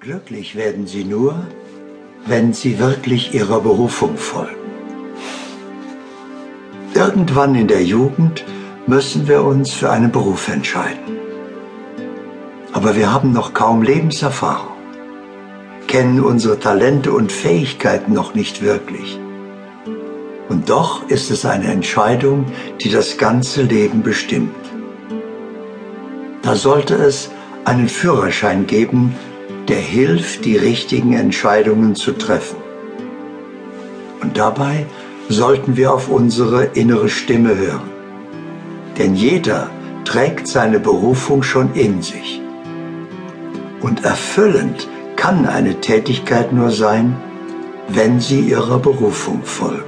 Glücklich werden sie nur, wenn sie wirklich ihrer Berufung folgen. Irgendwann in der Jugend müssen wir uns für einen Beruf entscheiden. Aber wir haben noch kaum Lebenserfahrung, kennen unsere Talente und Fähigkeiten noch nicht wirklich. Und doch ist es eine Entscheidung, die das ganze Leben bestimmt. Da sollte es einen Führerschein geben, der hilft, die richtigen Entscheidungen zu treffen. Und dabei sollten wir auf unsere innere Stimme hören. Denn jeder trägt seine Berufung schon in sich. Und erfüllend kann eine Tätigkeit nur sein, wenn sie ihrer Berufung folgt.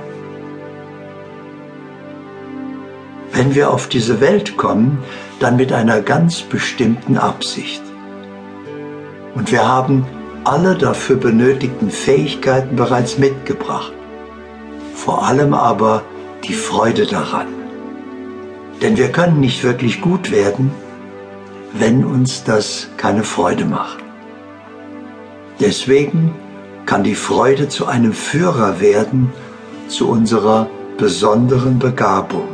Wenn wir auf diese Welt kommen, dann mit einer ganz bestimmten Absicht. Und wir haben alle dafür benötigten Fähigkeiten bereits mitgebracht. Vor allem aber die Freude daran. Denn wir können nicht wirklich gut werden, wenn uns das keine Freude macht. Deswegen kann die Freude zu einem Führer werden, zu unserer besonderen Begabung.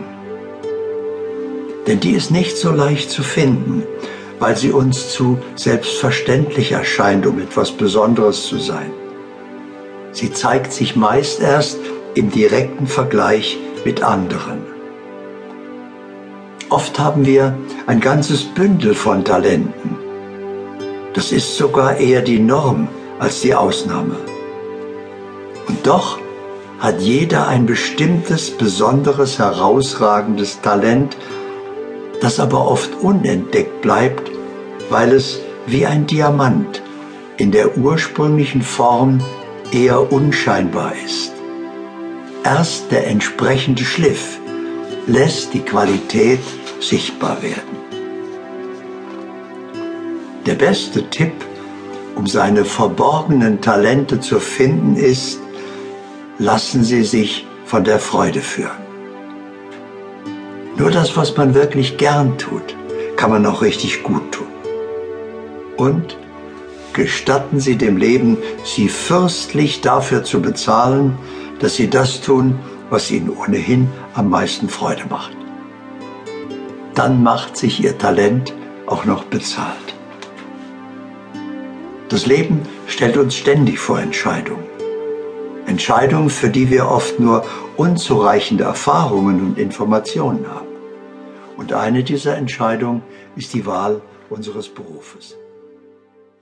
Denn die ist nicht so leicht zu finden, weil sie uns zu selbstverständlich erscheint, um etwas Besonderes zu sein. Sie zeigt sich meist erst im direkten Vergleich mit anderen. Oft haben wir ein ganzes Bündel von Talenten. Das ist sogar eher die Norm als die Ausnahme. Und doch hat jeder ein bestimmtes, besonderes, herausragendes Talent, das aber oft unentdeckt bleibt, weil es wie ein Diamant in der ursprünglichen Form eher unscheinbar ist. Erst der entsprechende Schliff lässt die Qualität sichtbar werden. Der beste Tipp, um seine verborgenen Talente zu finden, ist, lassen Sie sich von der Freude führen. Nur das, was man wirklich gern tut, kann man auch richtig gut tun. Und gestatten Sie dem Leben, Sie fürstlich dafür zu bezahlen, dass Sie das tun, was Ihnen ohnehin am meisten Freude macht. Dann macht sich Ihr Talent auch noch bezahlt. Das Leben stellt uns ständig vor Entscheidungen. Entscheidungen, für die wir oft nur unzureichende Erfahrungen und Informationen haben. Und eine dieser Entscheidungen ist die Wahl unseres Berufes.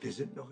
Wir sind noch